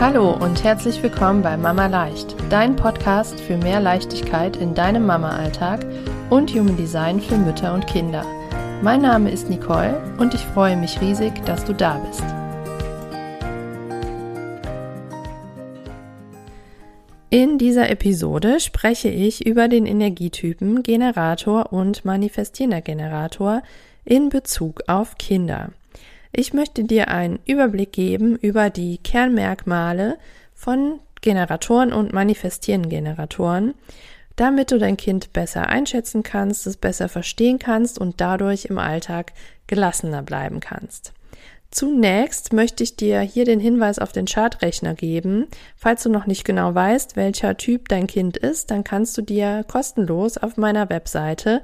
Hallo und herzlich willkommen bei Mama Leicht, dein Podcast für mehr Leichtigkeit in deinem Mama-Alltag und Human Design für Mütter und Kinder. Mein Name ist Nicole und ich freue mich riesig, dass du da bist. In dieser Episode spreche ich über den Energietypen Generator und manifestierender Generator in Bezug auf Kinder. Ich möchte dir einen Überblick geben über die Kernmerkmale von Generatoren und manifestierenden Generatoren, damit du dein Kind besser einschätzen kannst, es besser verstehen kannst und dadurch im Alltag gelassener bleiben kannst. Zunächst möchte ich dir hier den Hinweis auf den Chartrechner geben. Falls du noch nicht genau weißt, welcher Typ dein Kind ist, dann kannst du dir kostenlos auf meiner Webseite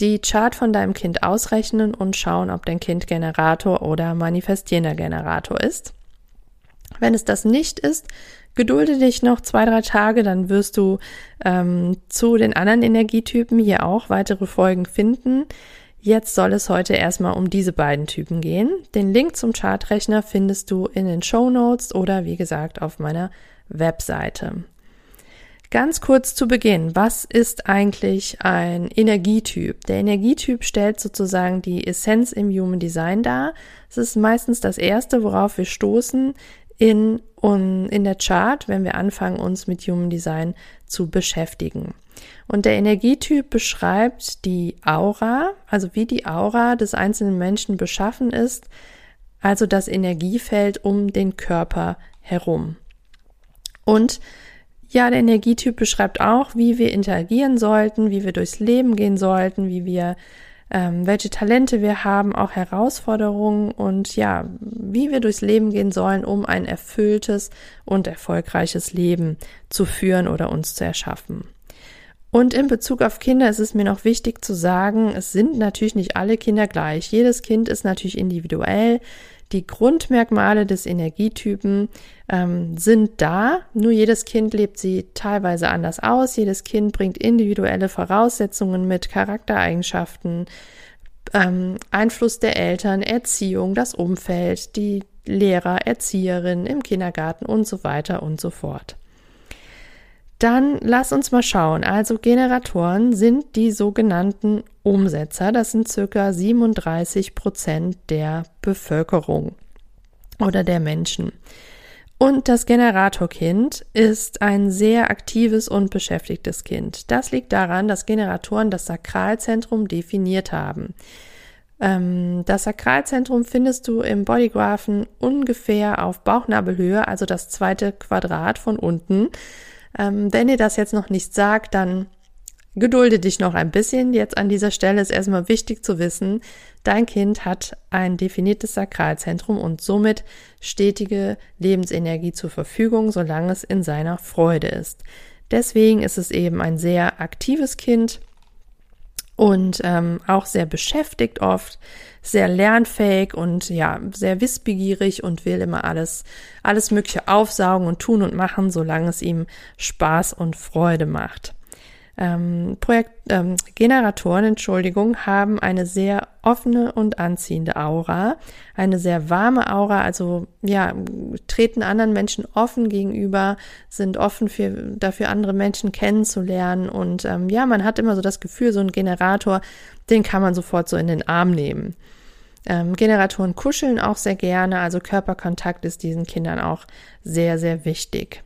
die Chart von deinem Kind ausrechnen und schauen, ob dein Kind Generator oder manifestierender Generator ist. Wenn es das nicht ist, gedulde dich noch zwei, drei Tage, dann wirst du ähm, zu den anderen Energietypen hier auch weitere Folgen finden. Jetzt soll es heute erstmal um diese beiden Typen gehen. Den Link zum Chartrechner findest du in den Show Notes oder wie gesagt auf meiner Webseite. Ganz kurz zu Beginn, was ist eigentlich ein Energietyp? Der Energietyp stellt sozusagen die Essenz im Human Design dar. Es ist meistens das erste, worauf wir stoßen in, in der Chart, wenn wir anfangen, uns mit Human Design zu beschäftigen. Und der Energietyp beschreibt die Aura, also wie die Aura des einzelnen Menschen beschaffen ist, also das Energiefeld um den Körper herum. Und ja, der Energietyp beschreibt auch, wie wir interagieren sollten, wie wir durchs Leben gehen sollten, wie wir, ähm, welche Talente wir haben, auch Herausforderungen und ja, wie wir durchs Leben gehen sollen, um ein erfülltes und erfolgreiches Leben zu führen oder uns zu erschaffen. Und in Bezug auf Kinder ist es mir noch wichtig zu sagen, es sind natürlich nicht alle Kinder gleich. Jedes Kind ist natürlich individuell. Die Grundmerkmale des Energietypen ähm, sind da, nur jedes Kind lebt sie teilweise anders aus. Jedes Kind bringt individuelle Voraussetzungen mit, Charaktereigenschaften, ähm, Einfluss der Eltern, Erziehung, das Umfeld, die Lehrer, Erzieherinnen im Kindergarten und so weiter und so fort. Dann lass uns mal schauen. Also Generatoren sind die sogenannten Umsetzer. Das sind circa 37 Prozent der Bevölkerung oder der Menschen. Und das Generatorkind ist ein sehr aktives und beschäftigtes Kind. Das liegt daran, dass Generatoren das Sakralzentrum definiert haben. Ähm, das Sakralzentrum findest du im Bodygraphen ungefähr auf Bauchnabelhöhe, also das zweite Quadrat von unten. Ähm, wenn ihr das jetzt noch nicht sagt, dann gedulde dich noch ein bisschen. Jetzt an dieser Stelle ist erstmal wichtig zu wissen, dein Kind hat ein definiertes Sakralzentrum und somit stetige Lebensenergie zur Verfügung, solange es in seiner Freude ist. Deswegen ist es eben ein sehr aktives Kind und ähm, auch sehr beschäftigt oft, sehr lernfähig und ja, sehr wissbegierig und will immer alles, alles Mögliche aufsaugen und tun und machen, solange es ihm Spaß und Freude macht. Ähm, Projekt, ähm, Generatoren, Entschuldigung, haben eine sehr offene und anziehende Aura, eine sehr warme Aura, also ja, treten anderen Menschen offen gegenüber, sind offen für, dafür, andere Menschen kennenzulernen und ähm, ja, man hat immer so das Gefühl, so ein Generator, den kann man sofort so in den Arm nehmen. Ähm, Generatoren kuscheln auch sehr gerne, also Körperkontakt ist diesen Kindern auch sehr, sehr wichtig.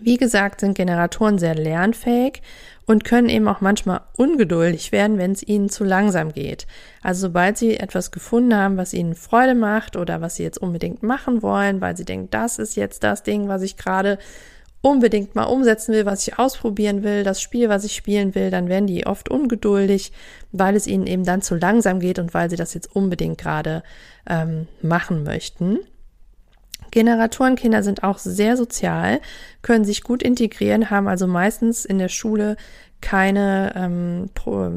Wie gesagt, sind Generatoren sehr lernfähig und können eben auch manchmal ungeduldig werden, wenn es ihnen zu langsam geht. Also sobald sie etwas gefunden haben, was ihnen Freude macht oder was sie jetzt unbedingt machen wollen, weil sie denken, das ist jetzt das Ding, was ich gerade unbedingt mal umsetzen will, was ich ausprobieren will, das Spiel, was ich spielen will, dann werden die oft ungeduldig, weil es ihnen eben dann zu langsam geht und weil sie das jetzt unbedingt gerade ähm, machen möchten. Generatorenkinder sind auch sehr sozial, können sich gut integrieren, haben also meistens in der Schule keine ähm,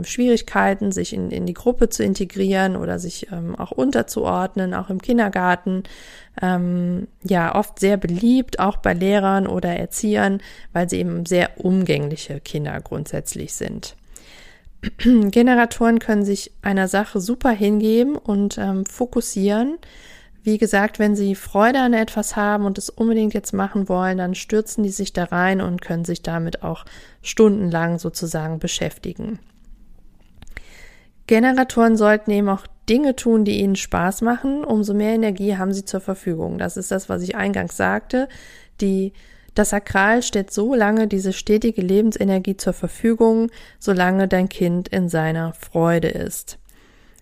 Schwierigkeiten, sich in, in die Gruppe zu integrieren oder sich ähm, auch unterzuordnen, auch im Kindergarten. Ähm, ja, oft sehr beliebt, auch bei Lehrern oder Erziehern, weil sie eben sehr umgängliche Kinder grundsätzlich sind. Generatoren können sich einer Sache super hingeben und ähm, fokussieren wie gesagt, wenn sie Freude an etwas haben und es unbedingt jetzt machen wollen, dann stürzen die sich da rein und können sich damit auch stundenlang sozusagen beschäftigen. Generatoren sollten eben auch Dinge tun, die ihnen Spaß machen. Umso mehr Energie haben sie zur Verfügung. Das ist das, was ich eingangs sagte. Die, das Sakral stellt so lange diese stetige Lebensenergie zur Verfügung, solange dein Kind in seiner Freude ist.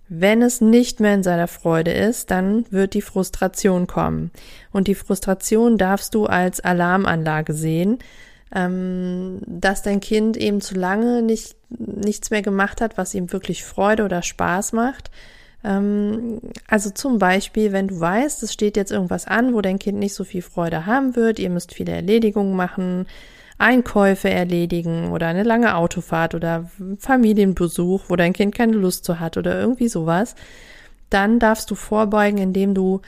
Wenn es nicht mehr in seiner Freude ist, dann wird die Frustration kommen. Und die Frustration darfst du als Alarmanlage sehen, ähm, dass dein Kind eben zu lange nicht, nichts mehr gemacht hat, was ihm wirklich Freude oder Spaß macht. Ähm, also zum Beispiel, wenn du weißt, es steht jetzt irgendwas an, wo dein Kind nicht so viel Freude haben wird, ihr müsst viele Erledigungen machen, Einkäufe erledigen oder eine lange Autofahrt oder Familienbesuch, wo dein Kind keine Lust zu hat oder irgendwie sowas, dann darfst du vorbeugen, indem du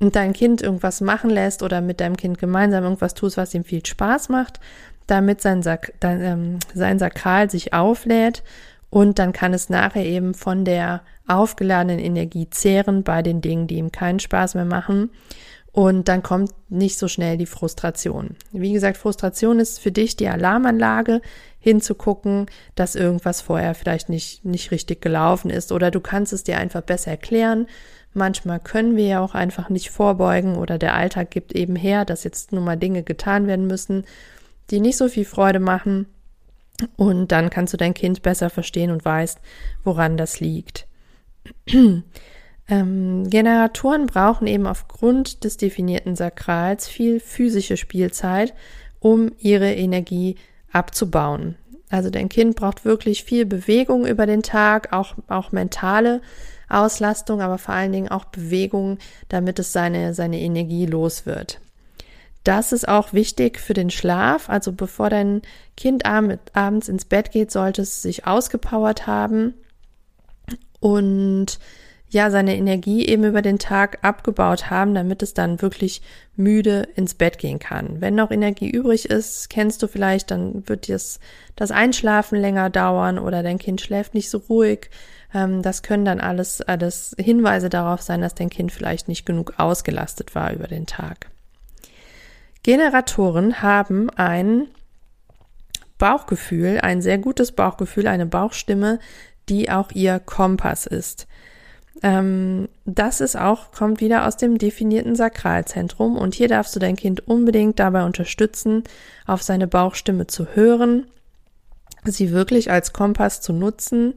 dein Kind irgendwas machen lässt oder mit deinem Kind gemeinsam irgendwas tust, was ihm viel Spaß macht, damit sein, Sak dein, ähm, sein Sakral sich auflädt. Und dann kann es nachher eben von der aufgeladenen Energie zehren bei den Dingen, die ihm keinen Spaß mehr machen und dann kommt nicht so schnell die Frustration. Wie gesagt, Frustration ist für dich die Alarmanlage, hinzugucken, dass irgendwas vorher vielleicht nicht, nicht richtig gelaufen ist oder du kannst es dir einfach besser erklären. Manchmal können wir ja auch einfach nicht vorbeugen oder der Alltag gibt eben her, dass jetzt nun mal Dinge getan werden müssen, die nicht so viel Freude machen. Und dann kannst du dein Kind besser verstehen und weißt, woran das liegt. Ähm, Generatoren brauchen eben aufgrund des definierten Sakrals viel physische Spielzeit, um ihre Energie abzubauen. Also dein Kind braucht wirklich viel Bewegung über den Tag, auch, auch mentale Auslastung, aber vor allen Dingen auch Bewegung, damit es seine, seine Energie los wird. Das ist auch wichtig für den Schlaf. Also bevor dein Kind abends ins Bett geht, sollte es sich ausgepowert haben und ja seine Energie eben über den Tag abgebaut haben, damit es dann wirklich müde ins Bett gehen kann. Wenn noch Energie übrig ist, kennst du vielleicht, dann wird das, das Einschlafen länger dauern oder dein Kind schläft nicht so ruhig. Ähm, das können dann alles, alles Hinweise darauf sein, dass dein Kind vielleicht nicht genug ausgelastet war über den Tag. Generatoren haben ein Bauchgefühl, ein sehr gutes Bauchgefühl, eine Bauchstimme, die auch ihr Kompass ist. Ähm, das ist auch, kommt wieder aus dem definierten Sakralzentrum und hier darfst du dein Kind unbedingt dabei unterstützen, auf seine Bauchstimme zu hören, sie wirklich als Kompass zu nutzen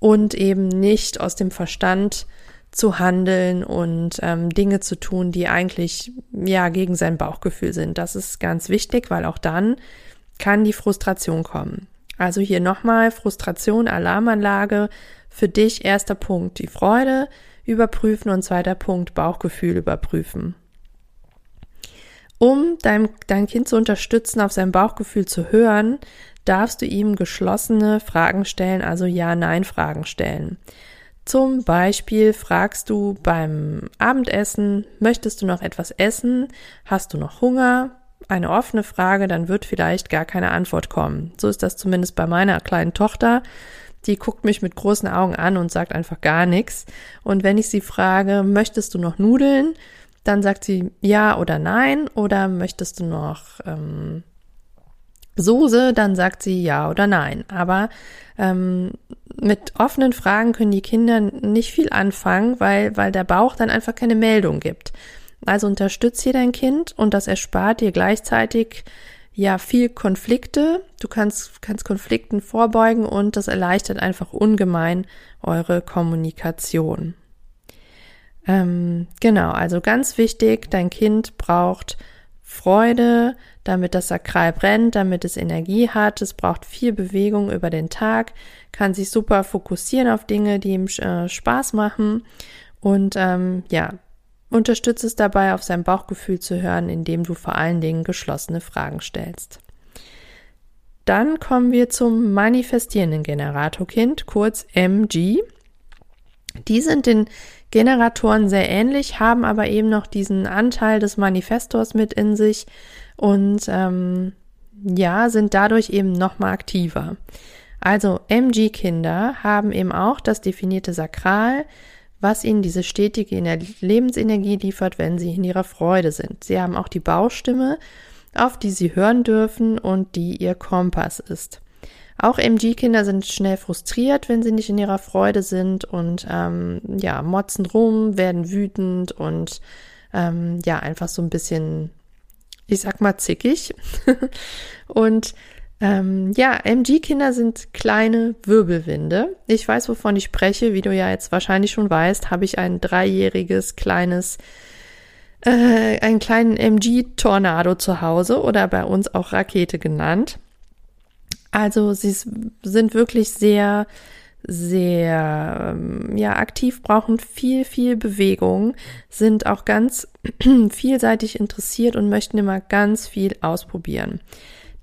und eben nicht aus dem Verstand zu handeln und ähm, Dinge zu tun, die eigentlich ja gegen sein Bauchgefühl sind. Das ist ganz wichtig, weil auch dann kann die Frustration kommen. Also hier nochmal Frustration, Alarmanlage, für dich erster Punkt die Freude überprüfen und zweiter Punkt Bauchgefühl überprüfen. Um dein, dein Kind zu unterstützen, auf sein Bauchgefühl zu hören, darfst du ihm geschlossene Fragen stellen, also Ja-Nein-Fragen stellen. Zum Beispiel fragst du beim Abendessen, möchtest du noch etwas essen? Hast du noch Hunger? Eine offene Frage, dann wird vielleicht gar keine Antwort kommen. So ist das zumindest bei meiner kleinen Tochter die guckt mich mit großen Augen an und sagt einfach gar nichts. Und wenn ich sie frage, möchtest du noch Nudeln? Dann sagt sie ja oder nein. Oder möchtest du noch ähm, Soße? Dann sagt sie ja oder nein. Aber ähm, mit offenen Fragen können die Kinder nicht viel anfangen, weil, weil der Bauch dann einfach keine Meldung gibt. Also unterstützt hier dein Kind und das erspart dir gleichzeitig ja viel Konflikte. Du kannst, kannst Konflikten vorbeugen und das erleichtert einfach ungemein eure Kommunikation. Ähm, genau, also ganz wichtig, dein Kind braucht Freude, damit das Sakral brennt, damit es Energie hat. Es braucht viel Bewegung über den Tag, kann sich super fokussieren auf Dinge, die ihm äh, Spaß machen. Und ähm, ja, Unterstütze es dabei, auf sein Bauchgefühl zu hören, indem du vor allen Dingen geschlossene Fragen stellst. Dann kommen wir zum manifestierenden Generatorkind, kurz MG. Die sind den Generatoren sehr ähnlich, haben aber eben noch diesen Anteil des Manifestors mit in sich und ähm, ja, sind dadurch eben nochmal aktiver. Also MG-Kinder haben eben auch das definierte Sakral, was ihnen diese stetige Lebensenergie liefert, wenn sie in ihrer Freude sind. Sie haben auch die Baustimme, auf die sie hören dürfen und die ihr Kompass ist. Auch MG-Kinder sind schnell frustriert, wenn sie nicht in ihrer Freude sind und ähm, ja, motzen rum, werden wütend und ähm, ja, einfach so ein bisschen, ich sag mal, zickig. und ähm, ja, MG-Kinder sind kleine Wirbelwinde. Ich weiß, wovon ich spreche. Wie du ja jetzt wahrscheinlich schon weißt, habe ich ein dreijähriges kleines, äh, einen kleinen MG-Tornado zu Hause oder bei uns auch Rakete genannt. Also sie sind wirklich sehr, sehr ähm, ja aktiv, brauchen viel, viel Bewegung, sind auch ganz vielseitig interessiert und möchten immer ganz viel ausprobieren.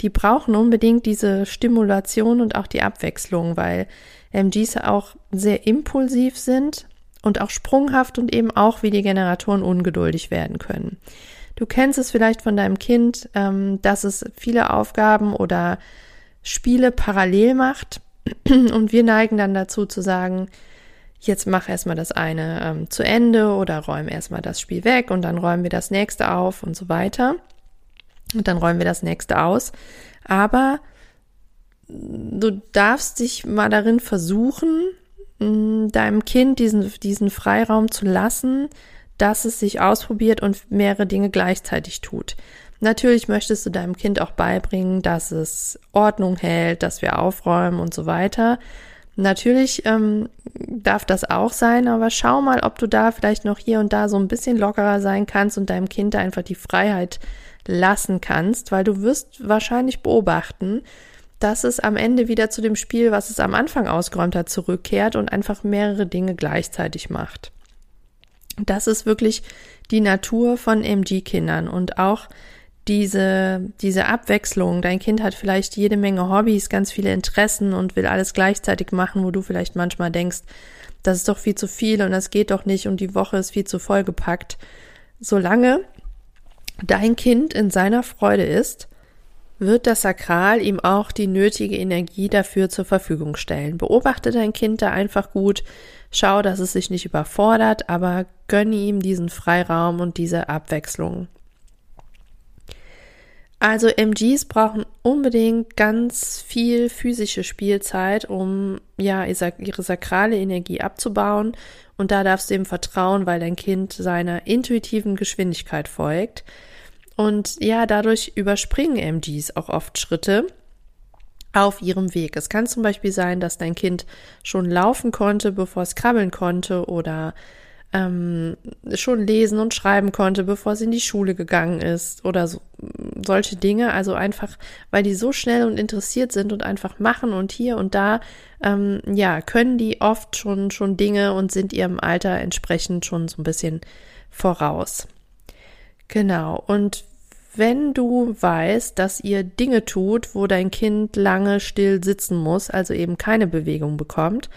Die brauchen unbedingt diese Stimulation und auch die Abwechslung, weil MGs auch sehr impulsiv sind und auch sprunghaft und eben auch wie die Generatoren ungeduldig werden können. Du kennst es vielleicht von deinem Kind, ähm, dass es viele Aufgaben oder Spiele parallel macht. Und wir neigen dann dazu zu sagen, jetzt mach erstmal das eine ähm, zu Ende oder räum erstmal das Spiel weg und dann räumen wir das nächste auf und so weiter. Und dann räumen wir das nächste aus. Aber du darfst dich mal darin versuchen, deinem Kind diesen, diesen Freiraum zu lassen, dass es sich ausprobiert und mehrere Dinge gleichzeitig tut. Natürlich möchtest du deinem Kind auch beibringen, dass es Ordnung hält, dass wir aufräumen und so weiter. Natürlich ähm, darf das auch sein, aber schau mal, ob du da vielleicht noch hier und da so ein bisschen lockerer sein kannst und deinem Kind einfach die Freiheit lassen kannst, weil du wirst wahrscheinlich beobachten, dass es am Ende wieder zu dem Spiel, was es am Anfang ausgeräumt hat, zurückkehrt und einfach mehrere Dinge gleichzeitig macht. Das ist wirklich die Natur von MG-Kindern und auch diese, diese Abwechslung. Dein Kind hat vielleicht jede Menge Hobbys, ganz viele Interessen und will alles gleichzeitig machen, wo du vielleicht manchmal denkst, das ist doch viel zu viel und das geht doch nicht und die Woche ist viel zu vollgepackt. Solange dein Kind in seiner Freude ist, wird das Sakral ihm auch die nötige Energie dafür zur Verfügung stellen. Beobachte dein Kind da einfach gut, schau, dass es sich nicht überfordert, aber gönne ihm diesen Freiraum und diese Abwechslung. Also MGs brauchen unbedingt ganz viel physische Spielzeit, um ja ihre sakrale Energie abzubauen. Und da darfst du ihm vertrauen, weil dein Kind seiner intuitiven Geschwindigkeit folgt. Und ja, dadurch überspringen MGs auch oft Schritte auf ihrem Weg. Es kann zum Beispiel sein, dass dein Kind schon laufen konnte, bevor es krabbeln konnte oder ähm, schon lesen und schreiben konnte, bevor sie in die Schule gegangen ist oder so, solche Dinge. Also einfach, weil die so schnell und interessiert sind und einfach machen und hier und da, ähm, ja, können die oft schon, schon Dinge und sind ihrem Alter entsprechend schon so ein bisschen voraus. Genau. Und wenn du weißt, dass ihr Dinge tut, wo dein Kind lange still sitzen muss, also eben keine Bewegung bekommt,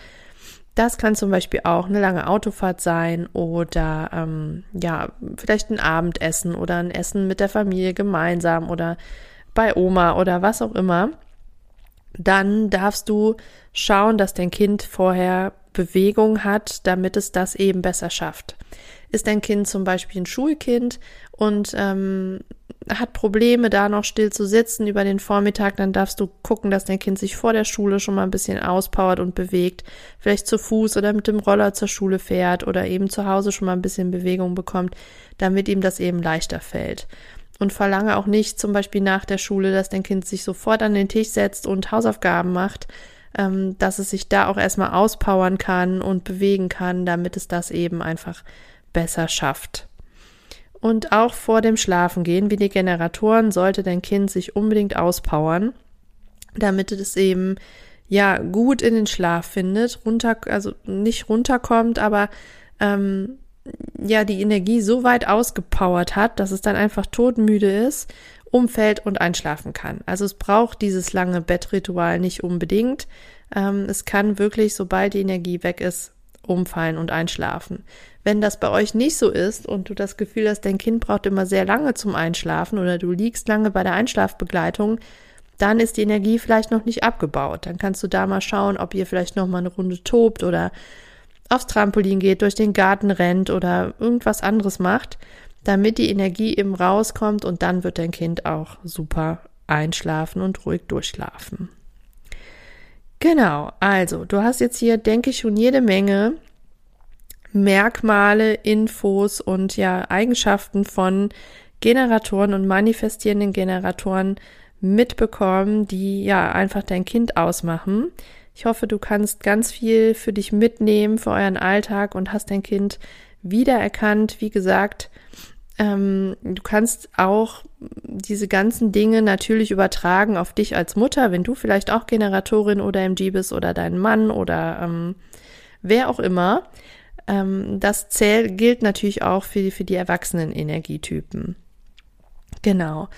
das kann zum Beispiel auch eine lange Autofahrt sein oder ähm, ja, vielleicht ein Abendessen oder ein Essen mit der Familie gemeinsam oder bei Oma oder was auch immer. Dann darfst du schauen, dass dein Kind vorher Bewegung hat, damit es das eben besser schafft. Ist dein Kind zum Beispiel ein Schulkind und ähm, hat Probleme, da noch still zu sitzen über den Vormittag, dann darfst du gucken, dass dein Kind sich vor der Schule schon mal ein bisschen auspowert und bewegt, vielleicht zu Fuß oder mit dem Roller zur Schule fährt oder eben zu Hause schon mal ein bisschen Bewegung bekommt, damit ihm das eben leichter fällt. Und verlange auch nicht zum Beispiel nach der Schule, dass dein Kind sich sofort an den Tisch setzt und Hausaufgaben macht, ähm, dass es sich da auch erstmal auspowern kann und bewegen kann, damit es das eben einfach besser schafft. Und auch vor dem Schlafengehen, wie die Generatoren, sollte dein Kind sich unbedingt auspowern, damit es eben ja gut in den Schlaf findet, runter, also nicht runterkommt, aber ähm, ja die Energie so weit ausgepowert hat, dass es dann einfach todmüde ist, umfällt und einschlafen kann. Also es braucht dieses lange Bettritual nicht unbedingt. Ähm, es kann wirklich, sobald die Energie weg ist, umfallen und einschlafen. Wenn das bei euch nicht so ist und du das Gefühl hast, dein Kind braucht immer sehr lange zum Einschlafen oder du liegst lange bei der Einschlafbegleitung, dann ist die Energie vielleicht noch nicht abgebaut. Dann kannst du da mal schauen, ob ihr vielleicht noch mal eine Runde tobt oder aufs Trampolin geht, durch den Garten rennt oder irgendwas anderes macht, damit die Energie eben rauskommt und dann wird dein Kind auch super einschlafen und ruhig durchschlafen. Genau, also du hast jetzt hier, denke ich, schon jede Menge Merkmale, Infos und ja Eigenschaften von Generatoren und manifestierenden Generatoren mitbekommen, die ja einfach dein Kind ausmachen. Ich hoffe, du kannst ganz viel für dich mitnehmen, für euren Alltag und hast dein Kind wiedererkannt. Wie gesagt, ähm, du kannst auch diese ganzen Dinge natürlich übertragen auf dich als Mutter, wenn du vielleicht auch Generatorin oder MG bist oder dein Mann oder ähm, wer auch immer. Ähm, das zählt, gilt natürlich auch für, für die erwachsenen Energietypen. Genau.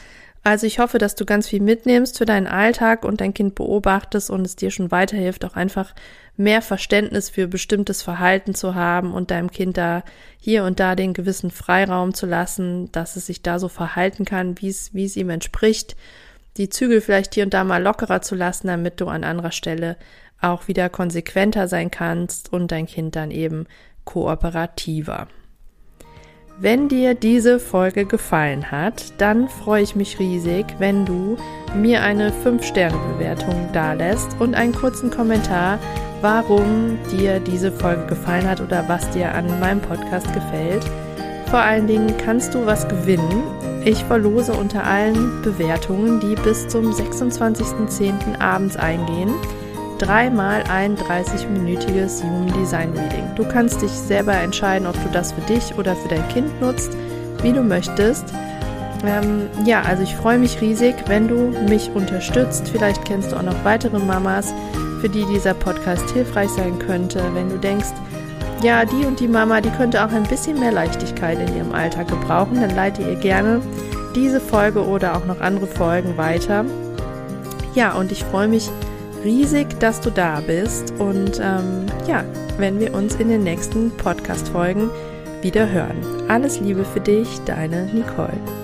Also ich hoffe, dass du ganz viel mitnimmst für deinen Alltag und dein Kind beobachtest und es dir schon weiterhilft, auch einfach mehr Verständnis für bestimmtes Verhalten zu haben und deinem Kind da hier und da den gewissen Freiraum zu lassen, dass es sich da so verhalten kann, wie es, wie es ihm entspricht. Die Zügel vielleicht hier und da mal lockerer zu lassen, damit du an anderer Stelle auch wieder konsequenter sein kannst und dein Kind dann eben kooperativer. Wenn dir diese Folge gefallen hat, dann freue ich mich riesig, wenn du mir eine 5-Sterne-Bewertung dalässt und einen kurzen Kommentar, warum dir diese Folge gefallen hat oder was dir an meinem Podcast gefällt. Vor allen Dingen kannst du was gewinnen. Ich verlose unter allen Bewertungen, die bis zum 26.10. abends eingehen dreimal ein 30-minütiges Human Design Reading. Du kannst dich selber entscheiden, ob du das für dich oder für dein Kind nutzt, wie du möchtest. Ähm, ja, also ich freue mich riesig, wenn du mich unterstützt. Vielleicht kennst du auch noch weitere Mamas, für die dieser Podcast hilfreich sein könnte. Wenn du denkst, ja, die und die Mama, die könnte auch ein bisschen mehr Leichtigkeit in ihrem Alltag gebrauchen, dann leite ihr gerne diese Folge oder auch noch andere Folgen weiter. Ja, und ich freue mich riesig, dass du da bist und ähm, ja, wenn wir uns in den nächsten Podcast-Folgen wieder hören. Alles Liebe für dich, deine Nicole.